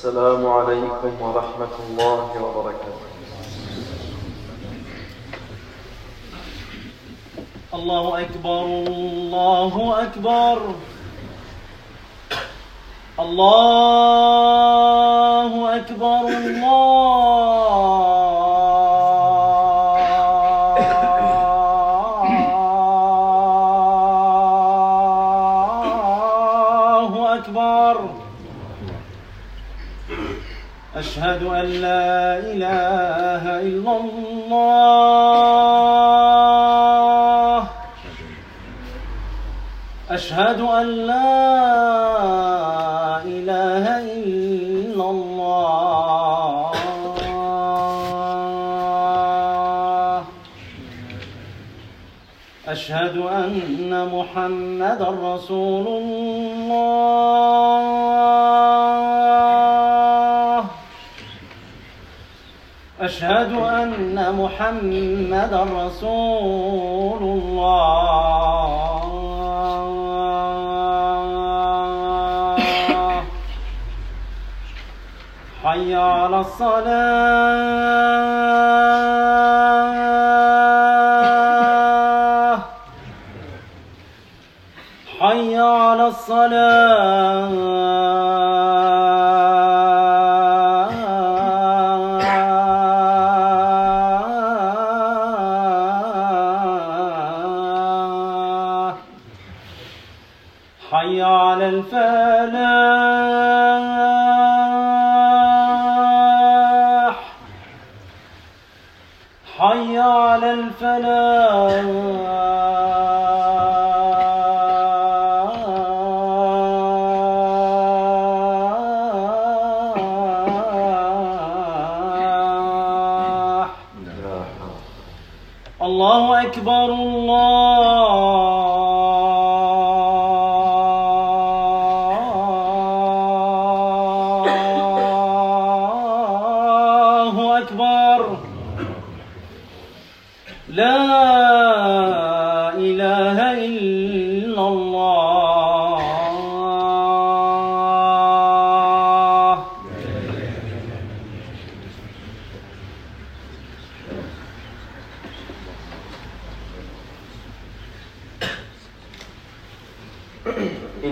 السلام عليكم ورحمة الله وبركاته الله أكبر الله أكبر الله أشهد أن لا إله إلا الله أشهد أن لا إله إلا الله أشهد أن محمدا رسول الله محمد رسول الله حي على الصلاة حي على الصلاة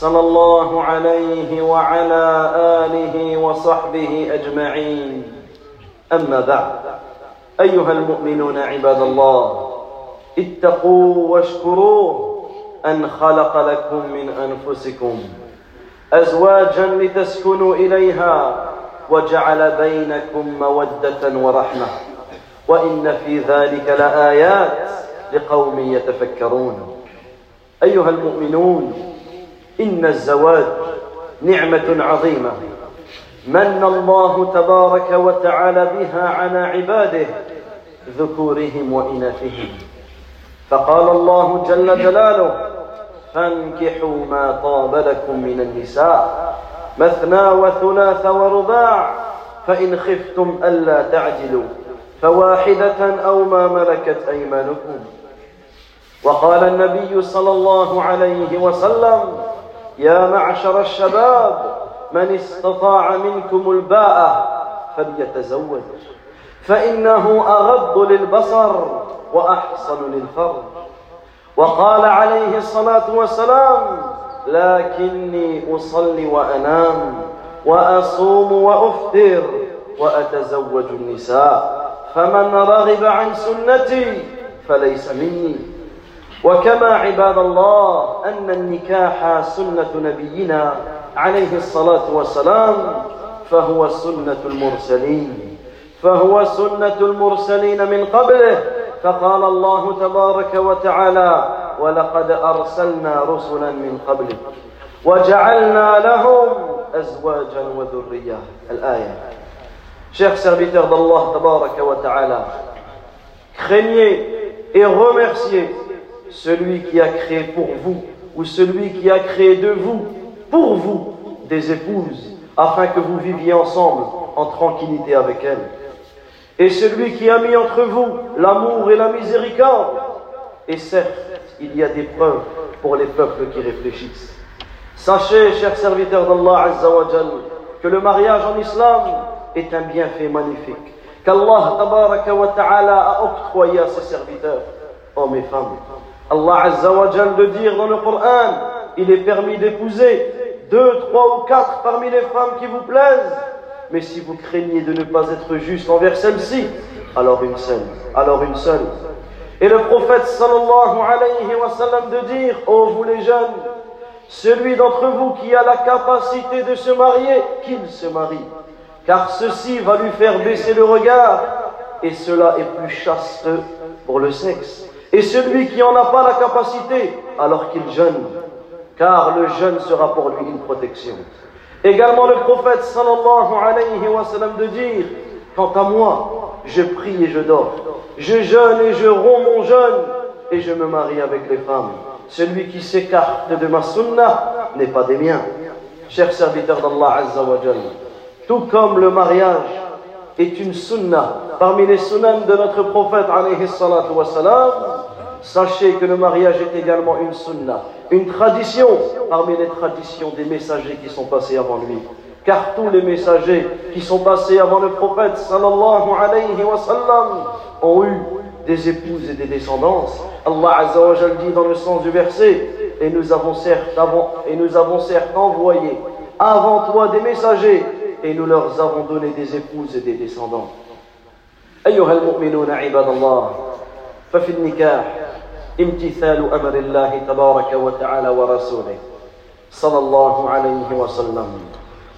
صلى الله عليه وعلى اله وصحبه اجمعين اما بعد ايها المؤمنون عباد الله اتقوا واشكروه ان خلق لكم من انفسكم ازواجا لتسكنوا اليها وجعل بينكم موده ورحمه وان في ذلك لايات لقوم يتفكرون ايها المؤمنون إن الزواج نعمة عظيمة من الله تبارك وتعالى بها على عباده ذكورهم وإناثهم فقال الله جل جلاله فانكحوا ما طاب لكم من النساء مثنى وثلاث ورباع فإن خفتم ألا تعجلوا فواحدة أو ما ملكت أيمانكم وقال النبي صلى الله عليه وسلم يا معشر الشباب من استطاع منكم الباءة فليتزوج فإنه أغض للبصر وأحصن للفرج وقال عليه الصلاة والسلام لكني أصلي وأنام وأصوم وأفطر وأتزوج النساء فمن رغب عن سنتي فليس مني وكما عباد الله أن النكاح سنة نبينا عليه الصلاة والسلام فهو سنة المرسلين فهو سنة المرسلين من قبله فقال الله تبارك وتعالى ولقد أرسلنا رسلا من قبلك وجعلنا لهم أزواجا وذرية الآية شيخ سبيتر الله تبارك وتعالى Ta'ala, craignez et remerciez celui qui a créé pour vous ou celui qui a créé de vous, pour vous, des épouses, afin que vous viviez ensemble en tranquillité avec elles. Et celui qui a mis entre vous l'amour et la miséricorde. Et certes, il y a des preuves pour les peuples qui réfléchissent. Sachez, chers serviteurs d'Allah Azzawajal, que le mariage en islam est un bienfait magnifique qu'Allah wa ta'ala a octroyé à ses serviteurs, hommes et femmes. Allah Azzawajal de dire dans le Coran, il est permis d'épouser deux, trois ou quatre parmi les femmes qui vous plaisent. Mais si vous craignez de ne pas être juste envers celles ci alors une seule, alors une seule. Et le prophète sallallahu alayhi wa sallam de dire, ô vous les jeunes, celui d'entre vous qui a la capacité de se marier, qu'il se marie, car ceci va lui faire baisser le regard, et cela est plus chaste pour le sexe. Et celui qui n'en a pas la capacité, alors qu'il jeûne, car le jeûne sera pour lui une protection. Également le prophète sallallahu alayhi wa sallam de dire, quant à moi, je prie et je dors, je jeûne et je romps mon jeûne, et je me marie avec les femmes. Celui qui s'écarte de ma sunnah n'est pas des miens. Chers serviteurs d'Allah Azza tout comme le mariage est une sunnah parmi les sunnahs de notre prophète alayhi salatu wa salam, Sachez que le mariage est également une sunna, une tradition parmi les traditions des messagers qui sont passés avant lui. Car tous les messagers qui sont passés avant le prophète alayhi wa ont eu des épouses et des descendances. Allah azawajal dit dans le sens du verset et nous avons certes avant, envoyé avant toi des messagers et nous leur avons donné des épouses et des descendants. al امتثال امر الله تبارك وتعالى ورسوله صلى الله عليه وسلم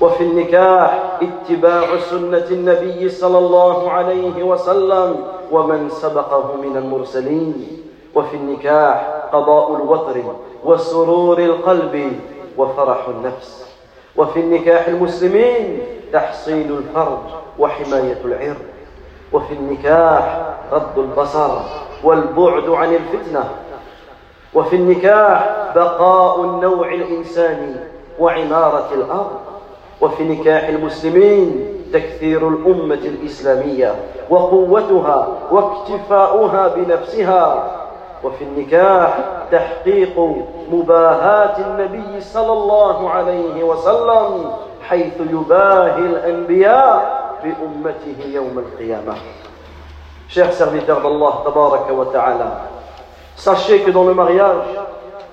وفي النكاح اتباع سنه النبي صلى الله عليه وسلم ومن سبقه من المرسلين وفي النكاح قضاء الوتر وسرور القلب وفرح النفس وفي النكاح المسلمين تحصيل الفرج وحمايه العرض وفي النكاح غض البصر والبعد عن الفتنه وفي النكاح بقاء النوع الانساني وعماره الارض وفي نكاح المسلمين تكثير الامه الاسلاميه وقوتها واكتفاؤها بنفسها وفي النكاح تحقيق مباهاه النبي صلى الله عليه وسلم حيث يباهي الانبياء بامته يوم القيامه Chers serviteurs d'Allah, sachez que dans le mariage,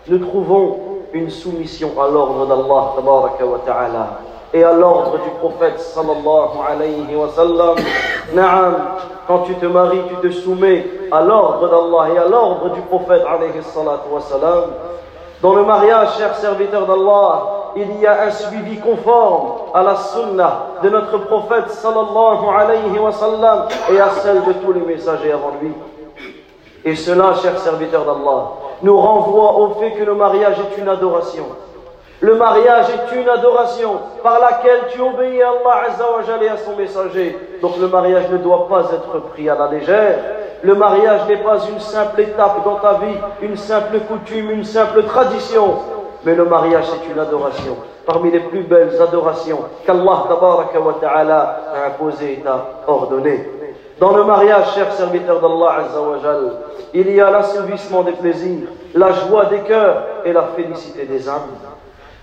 nous trouvons une soumission à l'ordre d'Allah, et à l'ordre du prophète, sallallahu alayhi quand tu te maries, tu te soumets à l'ordre d'Allah et à l'ordre du prophète, Dans le mariage, chers serviteurs d'Allah, il y a un suivi conforme à la sunna de notre prophète sallallahu alayhi et à celle de tous les messagers avant lui. Et cela, chers serviteurs d'Allah, nous renvoie au fait que le mariage est une adoration. Le mariage est une adoration par laquelle tu obéis à Allah Azzawajal et à son messager. Donc le mariage ne doit pas être pris à la légère. Le mariage n'est pas une simple étape dans ta vie, une simple coutume, une simple tradition mais le mariage, c'est une adoration. Parmi les plus belles adorations qu'Allah a imposées et a ordonnées. Dans le mariage, chers serviteurs d'Allah il y a l'assouvissement des plaisirs, la joie des cœurs et la félicité des âmes.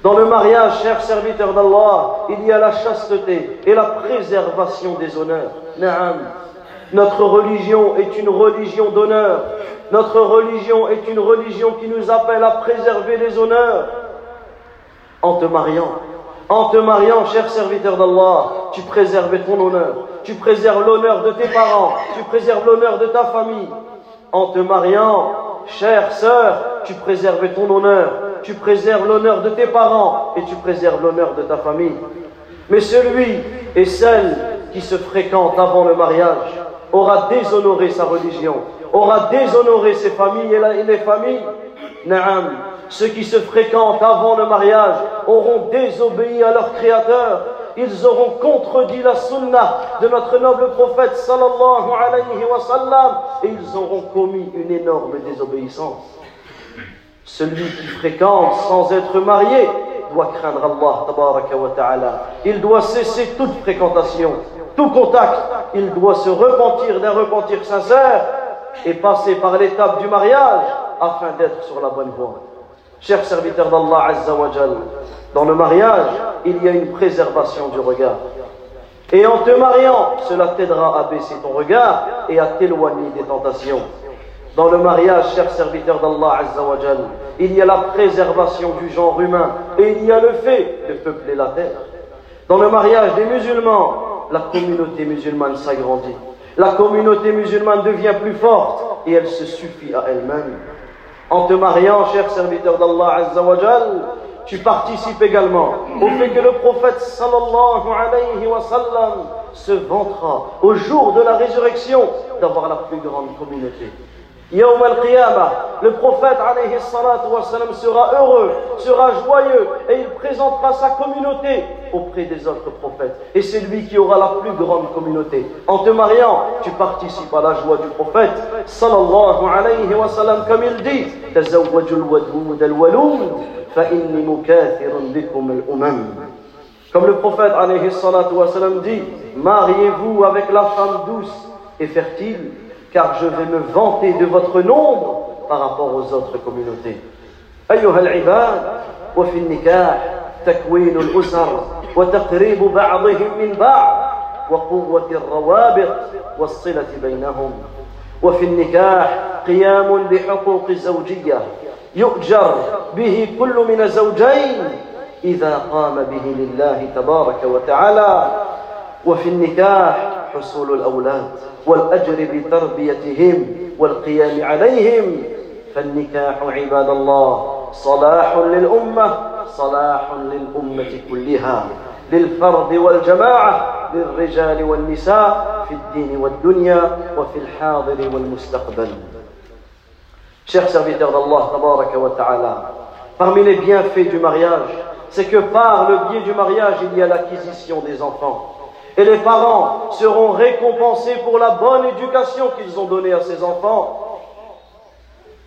Dans le mariage, chers serviteurs d'Allah, il y a la chasteté et la préservation des honneurs. Notre religion est une religion d'honneur. Notre religion est une religion qui nous appelle à préserver les honneurs en te mariant. En te mariant, cher serviteur d'Allah, tu préserves ton honneur, tu préserves l'honneur de tes parents, tu préserves l'honneur de ta famille. En te mariant, chère sœur, tu préserves ton honneur, tu préserves l'honneur de tes parents et tu préserves l'honneur de ta famille. Mais celui et celle qui se fréquentent avant le mariage, aura déshonoré sa religion, aura déshonoré ses familles et, les familles. Naam. Ceux qui se fréquentent avant le mariage auront désobéi à leur Créateur. Ils auront contredit la sunna de notre noble prophète sallallahu alayhi wa sallam et ils auront commis une énorme désobéissance. Celui qui fréquente sans être marié doit craindre Allah. Wa il doit cesser toute fréquentation tout contact, il doit se repentir d'un repentir sincère et passer par l'étape du mariage afin d'être sur la bonne voie. Cher serviteur d'Allah Azzawajal, dans le mariage, il y a une préservation du regard. Et en te mariant, cela t'aidera à baisser ton regard et à t'éloigner des tentations. Dans le mariage, cher serviteur d'Allah Azzawajal, il y a la préservation du genre humain et il y a le fait de peupler la terre. Dans le mariage des musulmans, la communauté musulmane s'agrandit. La communauté musulmane devient plus forte et elle se suffit à elle-même. En te mariant, cher serviteur d'Allah tu participes également au fait que le prophète sallallahu alayhi wa sallam se vantera au jour de la résurrection d'avoir la plus grande communauté. Yawm al le prophète sera heureux, sera joyeux et il présentera sa communauté auprès des autres prophètes. Et c'est lui qui aura la plus grande communauté. En te mariant, tu participes à la joie du prophète comme il dit Comme le prophète dit Mariez-vous avec la femme douce et fertile car je vais me vanter de votre nombre par rapport aux autres communautés. أيها العباد وفي النكاح تكوين الأسر وتقريب بعضهم من بعض وقوة الروابط والصلة بينهم وفي النكاح قيام بحقوق زوجية يؤجر به كل من الزوجين إذا قام به لله تبارك وتعالى وفي النكاح حصول الأولاد والأجر بتربيتهم والقيام عليهم فالنكاح عباد الله صلاح للأمة صلاح للأمة كلها للفرد والجماعة للرجال والنساء في الدين والدنيا وفي الحاضر والمستقبل شيخ serviteurs الله تبارك وتعالى parmi les bienfaits du mariage, c'est que par le biais du mariage, il y a l'acquisition des enfants. Et les parents seront récompensés pour la bonne éducation qu'ils ont donnée à ces enfants.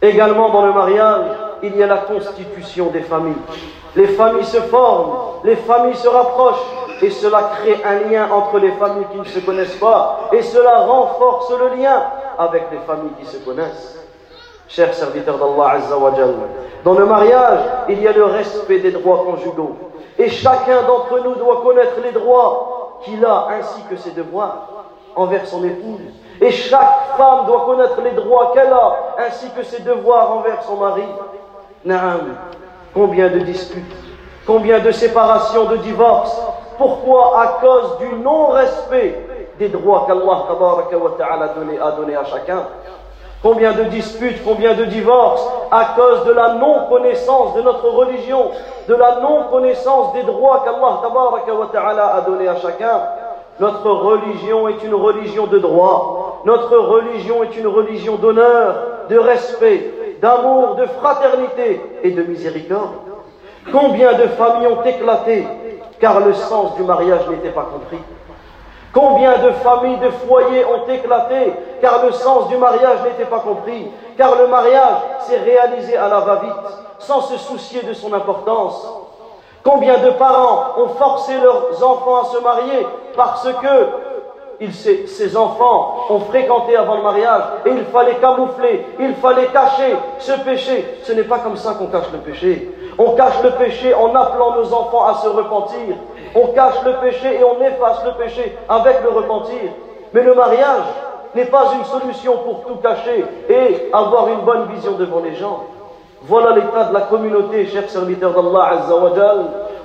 Également dans le mariage, il y a la constitution des familles. Les familles se forment, les familles se rapprochent, et cela crée un lien entre les familles qui ne se connaissent pas, et cela renforce le lien avec les familles qui se connaissent. Chers serviteurs d'Allah dans le mariage, il y a le respect des droits conjugaux. Et chacun d'entre nous doit connaître les droits qu'il a ainsi que ses devoirs envers son épouse. Et chaque femme doit connaître les droits qu'elle a ainsi que ses devoirs envers son mari. Naam, combien de disputes, combien de séparations, de divorces. Pourquoi À cause du non-respect des droits qu'Allah a donnés à chacun. Combien de disputes, combien de divorces à cause de la non-connaissance de notre religion, de la non-connaissance des droits qu'Allah a donné à chacun. Notre religion est une religion de droit, notre religion est une religion d'honneur, de respect, d'amour, de fraternité et de miséricorde. Combien de familles ont éclaté car le sens du mariage n'était pas compris. Combien de familles, de foyers ont éclaté car le sens du mariage n'était pas compris, car le mariage s'est réalisé à la va-vite, sans se soucier de son importance. Combien de parents ont forcé leurs enfants à se marier parce que ces enfants ont fréquenté avant le mariage et il fallait camoufler, il fallait cacher ce péché. Ce n'est pas comme ça qu'on cache le péché. On cache le péché en appelant nos enfants à se repentir, on cache le péché et on efface le péché avec le repentir. Mais le mariage n'est pas une solution pour tout cacher et avoir une bonne vision devant les gens. Voilà l'état de la communauté, chers serviteurs d'Allah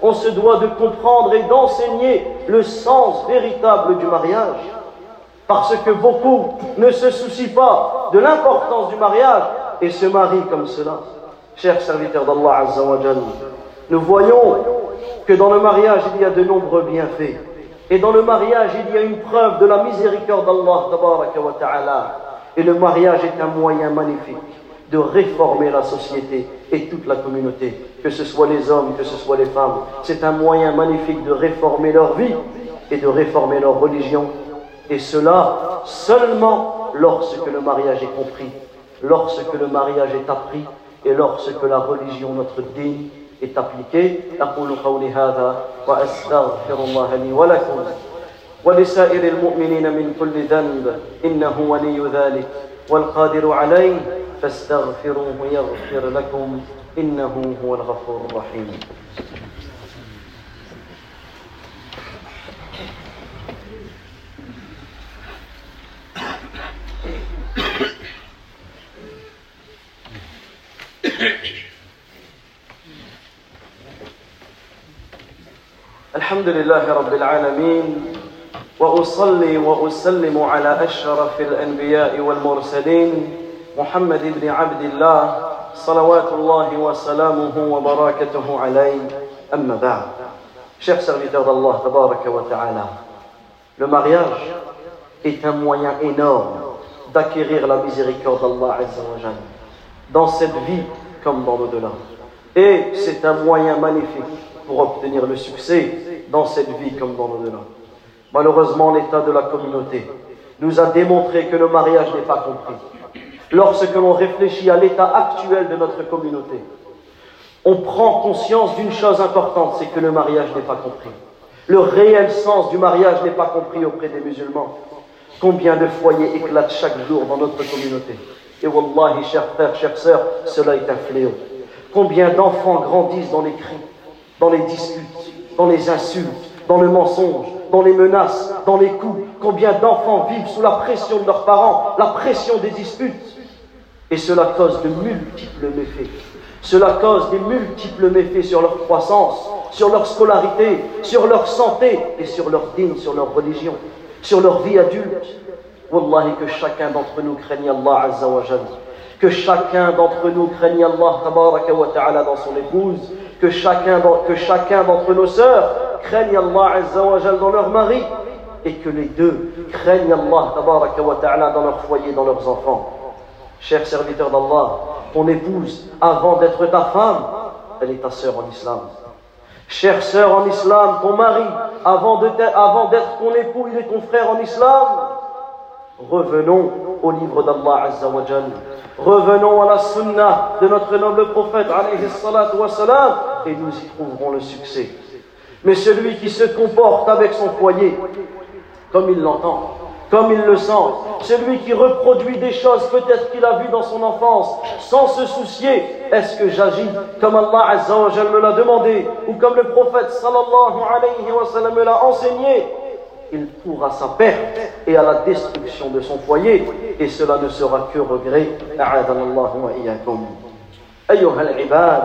On se doit de comprendre et d'enseigner le sens véritable du mariage. Parce que beaucoup ne se soucient pas de l'importance du mariage et se marient comme cela. Chers serviteurs d'Allah nous voyons que dans le mariage, il y a de nombreux bienfaits. Et dans le mariage, il y a une preuve de la miséricorde d'Allah. Et le mariage est un moyen magnifique de réformer la société et toute la communauté, que ce soit les hommes, que ce soit les femmes. C'est un moyen magnifique de réformer leur vie et de réformer leur religion. Et cela seulement lorsque le mariage est compris, lorsque le mariage est appris et lorsque la religion, notre digne, التطبيقي أقول قولي هذا وأستغفر الله لي ولكم ولسائر المؤمنين من كل ذنب إنه ولي ذلك والقادر عليه فاستغفروه يغفر لكم إنه هو الغفور الرحيم Thank you. الحمد لله رب العالمين واصلي واسلم على اشرف الانبياء والمرسلين محمد بن عبد الله صلوات الله وسلامه وبركاته عليه اما بعد Chers serviteurs d'Allah, le mariage est un moyen énorme d'acquérir la miséricorde d'Allah dans cette vie comme dans l'au-delà. Et c'est un moyen magnifique pour obtenir le succès dans cette vie comme dans le delà Malheureusement, l'état de la communauté nous a démontré que le mariage n'est pas compris. Lorsque l'on réfléchit à l'état actuel de notre communauté, on prend conscience d'une chose importante, c'est que le mariage n'est pas compris. Le réel sens du mariage n'est pas compris auprès des musulmans. Combien de foyers éclatent chaque jour dans notre communauté Et wallahi, chers frères, chères sœurs, cela est un fléau. Combien d'enfants grandissent dans les cris, dans les disputes, dans les insultes, dans le mensonge, dans les menaces, dans les coups. Combien d'enfants vivent sous la pression de leurs parents, la pression des disputes. Et cela cause de multiples méfaits. Cela cause des multiples méfaits sur leur croissance, sur leur scolarité, sur leur santé et sur leur digne, sur leur religion, sur leur vie adulte. Wallahi, que chacun d'entre nous craigne Allah Azza wa Que chacun d'entre nous craigne Allah Tabaraka wa Ta'ala dans son épouse que chacun, que chacun d'entre nos sœurs craigne Allah dans leur mari et que les deux craignent Allah dans leur foyer, dans leurs enfants. Cher serviteur d'Allah, ton épouse, avant d'être ta femme, elle est ta sœur en islam. Chère sœur en islam, ton mari, avant d'être ton époux, il est ton frère en islam. Revenons au livre d'Allah Azzawajal. Revenons à la sunna de notre noble prophète et nous y trouverons le succès. Mais celui qui se comporte avec son foyer, comme il l'entend, comme il le sent, celui qui reproduit des choses peut-être qu'il a vues dans son enfance, sans se soucier, est-ce que j'agis comme Allah Azzawajal me l'a demandé, ou comme le prophète sallallahu alayhi wa me l'a enseigné il court sa perte et à la destruction de son foyer, et cela ne sera que regret. أيها العباد،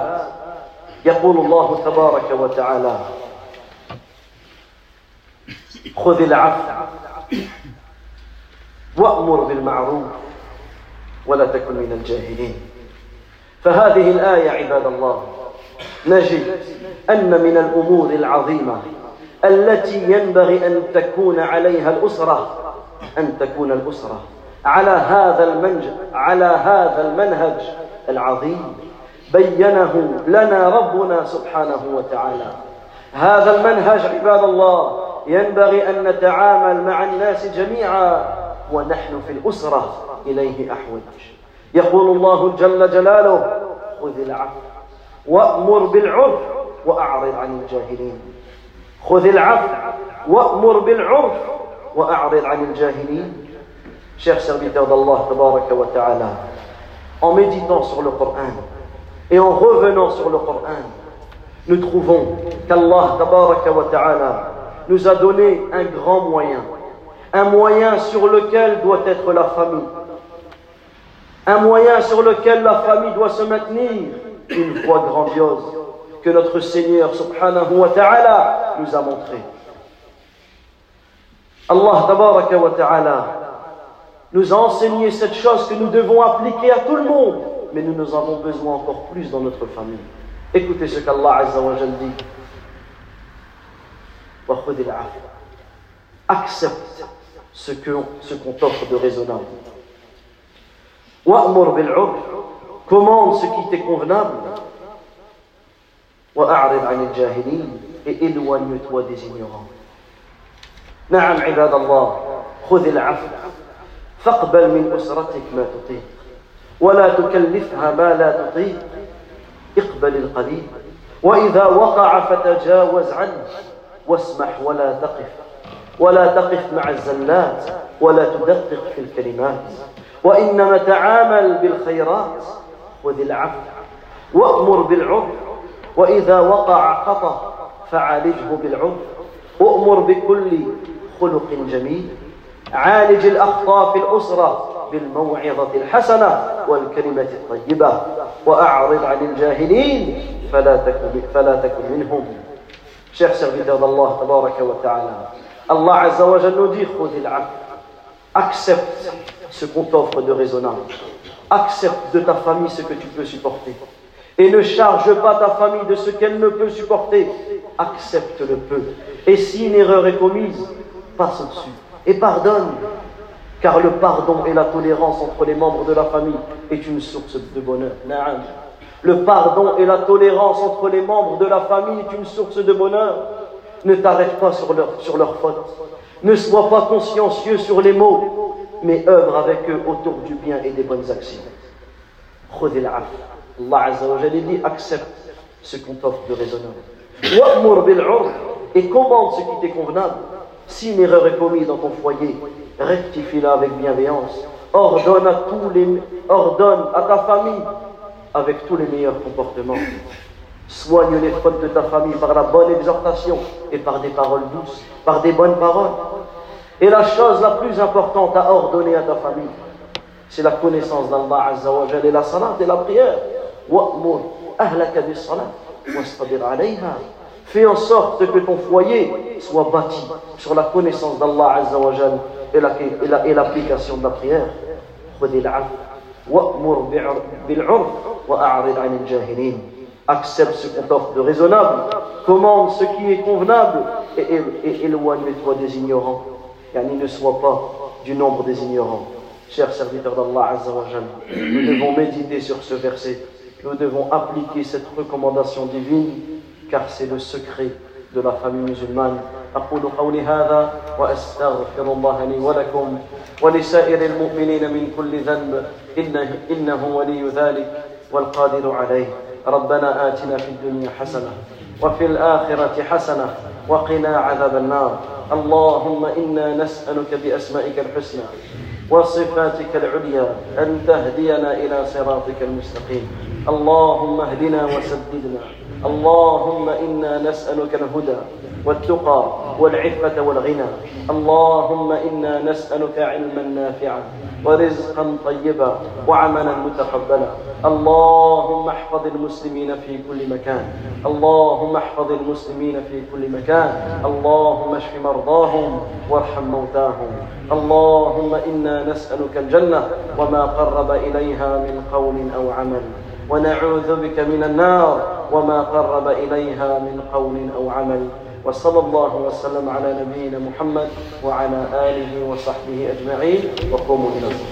يقول الله تبارك وتعالى: خذ العفو وأمر بالمعروف ولا تكن من الجاهلين. فهذه الآية عباد الله نجد أن من الأمور العظيمة التي ينبغي أن تكون عليها الأسرة أن تكون الأسرة على هذا المنج على هذا المنهج العظيم بينه لنا ربنا سبحانه وتعالى هذا المنهج عباد الله ينبغي أن نتعامل مع الناس جميعا ونحن في الأسرة إليه أحوج يقول الله جل جلاله خذ العفو وأمر بالعرف وأعرض عن الجاهلين Chers serviteurs d'Allah en méditant sur le Coran et en revenant sur le Coran, nous trouvons qu'Allah nous a donné un grand moyen, un moyen sur lequel doit être la famille, un moyen sur lequel la famille doit se maintenir, une voie grandiose que notre Seigneur subhanahu wa ta'ala nous a montré. Allah tabaraka ta'ala nous a enseigné cette chose que nous devons appliquer à tout le monde, mais nous, nous avons besoin encore plus dans notre famille. Écoutez ce qu'Allah Azza wa dit. Accepte ce qu'on ce t'offre de raisonnable. commande ce qui t'est convenable. وأعرض عن الجاهلين et éloigne-toi نعم عباد الله خذ العفو فاقبل من أسرتك ما تطيق ولا تكلفها ما لا تطيق اقبل القليل وإذا وقع فتجاوز عنه واسمح ولا تقف ولا تقف مع الزلات ولا تدقق في الكلمات وإنما تعامل بالخيرات خذ العفو وأمر بالعرف وإذا وقع خطأ فعالجه بالعنف أؤمر بكل خلق جميل عالج الأخطاء في الأسرة بالموعظة الحسنة والكلمة الطيبة وأعرض عن الجاهلين فلا تكن فلا تكن منهم شيخ serviteur الله تبارك وتعالى الله عز وجل نودي خذ dit accepte ce qu'on t'offre de raisonnable accepte de ta famille ce que tu peux supporter et ne charge pas ta famille de ce qu'elle ne peut supporter. Accepte le peu. Et si une erreur est commise, passe au-dessus et pardonne. Car le pardon et la tolérance entre les membres de la famille est une source de bonheur. Le pardon et la tolérance entre les membres de la famille est une source de bonheur. Ne t'arrête pas sur leur, sur faute. Ne sois pas consciencieux sur les mots, mais œuvre avec eux autour du bien et des bonnes actions. 'af. Allah Azza wa Jalla dit accepte ce qu'on t'offre de raisonnable. Et commande ce qui t'est convenable. Si une erreur est commise dans ton foyer, rectifie-la avec bienveillance. Ordonne à, tous les, ordonne à ta famille avec tous les meilleurs comportements. Soigne les fautes de ta famille par la bonne exhortation et par des paroles douces, par des bonnes paroles. Et la chose la plus importante à ordonner à ta famille, c'est la connaissance d'Allah Azza wa et la salat et la prière. Fais en sorte que ton foyer soit bâti sur la connaissance d'Allah Azza wa et l'application de la prière. Accepte ce qu'on t'offre de raisonnable, commande ce qui est convenable et, et, éloigne-toi des ignorants. Yani ne sois pas du nombre des ignorants. Chers serviteurs d'Allah Azza nous devons méditer sur ce verset. Nous devons appliquer cette recommandation divine car c'est le secret de la famille musulmane. أقول قولي هذا وأستغفر الله لي ولكم ولسائر المؤمنين من كل ذنب إنه, إنه ولي ذلك والقادر عليه ربنا آتنا في الدنيا حسنة وفي الآخرة حسنة وقنا عذاب النار اللهم إنا نسألك بأسمائك الحسنى وصفاتك العليا أن تهدينا إلى صراطك المستقيم اللهم اهدنا وسددنا اللهم انا نسالك الهدى والتقى والعفه والغنى اللهم انا نسالك علما نافعا ورزقا طيبا وعملا متقبلا اللهم احفظ المسلمين في كل مكان اللهم احفظ المسلمين في كل مكان اللهم اشف مرضاهم وارحم موتاهم اللهم انا نسالك الجنه وما قرب اليها من قول او عمل ونعوذ بك من النار وما قرب إليها من قول أو عمل وصلى الله وسلم على نبينا محمد وعلى آله وصحبه أجمعين وقوموا إلى الصلاة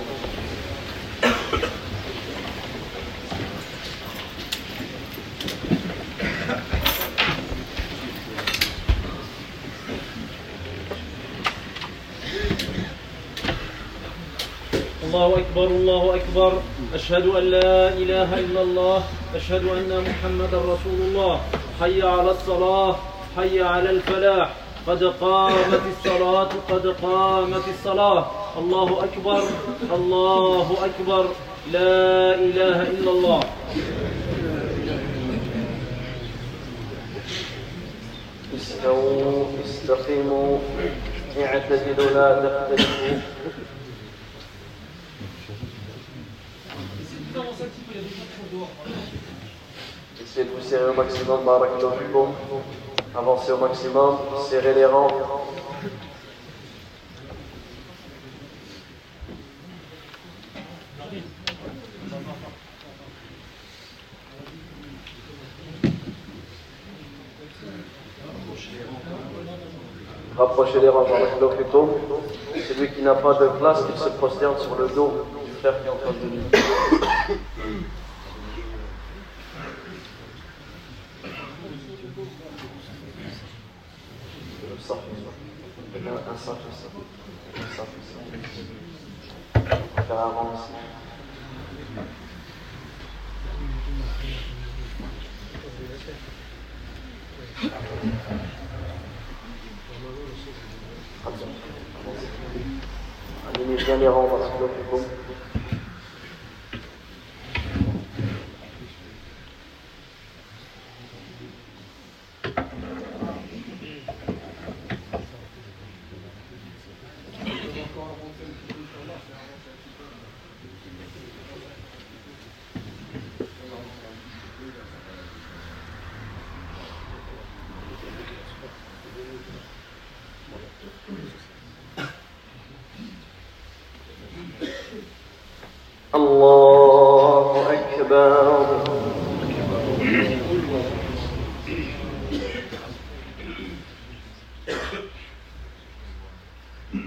الله أكبر الله أكبر أشهد أن لا إله إلا الله أشهد أن محمدا رسول الله حي على الصلاة حي على الفلاح قد قامت الصلاة قد قامت الصلاة الله أكبر الله أكبر لا إله إلا الله استووا استقيموا اعتدلوا لا تختلفوا Essayez de vous serrer au maximum, bon. Avancez au maximum, serrez les rangs. Rapprochez les rangs, C'est Celui qui n'a pas de place, il se prosterne sur le dos du frère qui est en de Allez, bien les rangs, parce que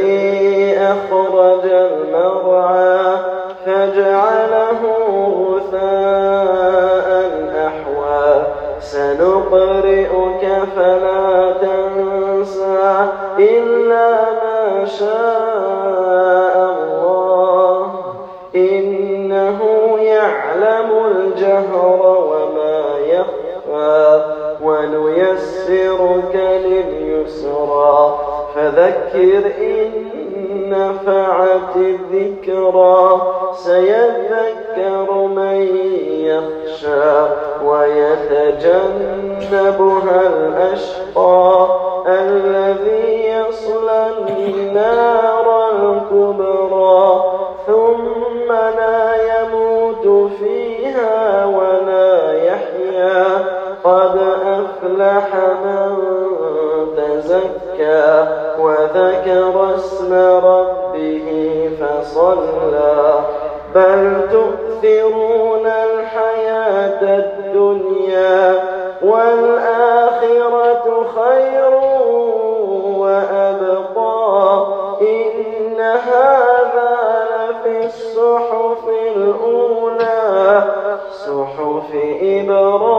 الذي أخرج المرعى فجعله غثاء أحوى سنقرئك فلا تنسى إلا ما شاء الله إنه يعلم الجهر وما يخفى ونيسرك لليسرى فذكر إن يكذبها الأشقى الذي يصلى النار الكبرى ثم لا يموت فيها ولا يحيا قد أفلح من تزكى وذكر اسم ربه فصلى بل تؤثرون الحياة الدنيا والآخرة خير وأبقى إن هذا لفي الصحف الأولى صحف إبراهيم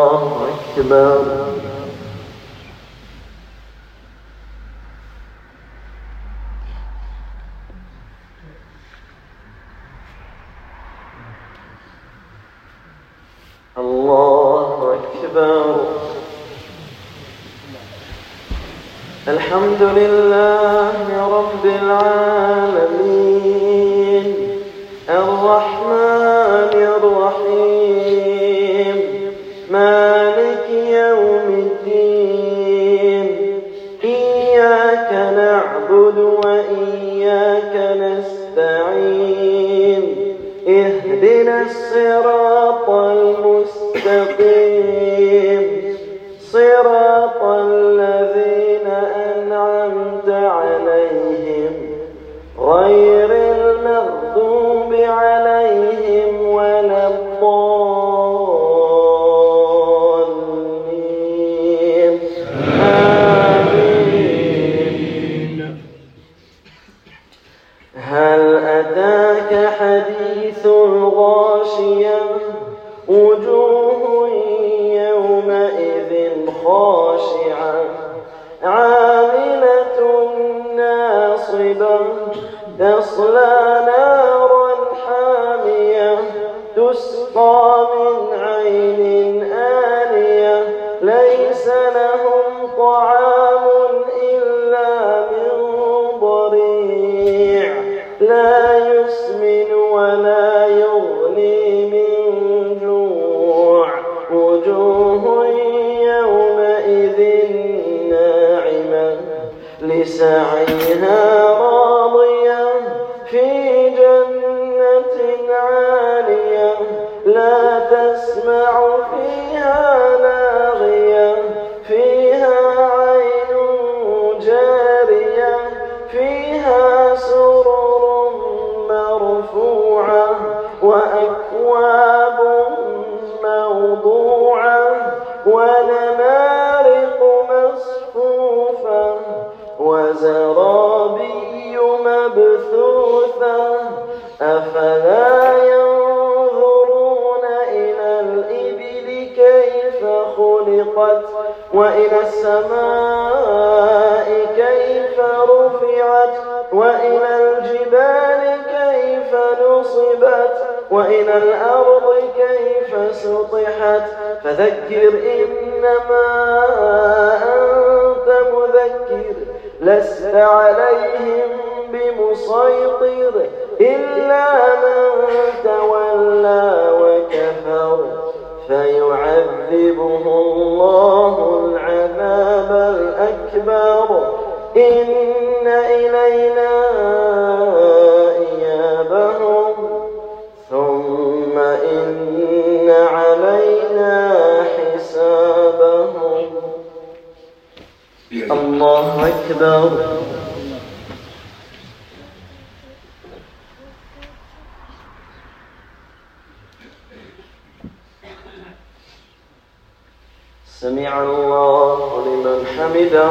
الله أكبر الله أكبر الحمد لله هل أتاك حديث الغاشية السماء كيف رفعت وإلى الجبال كيف نصبت وإلى الأرض كيف سطحت فذكر إنما أنت مذكر لست عليهم بمسيطر إلا من تولى وكفر فيعذبه الله العذاب الأكبر إن إلينا إيابهم ثم إن علينا حسابهم الله أكبر سمع الله لمن حمده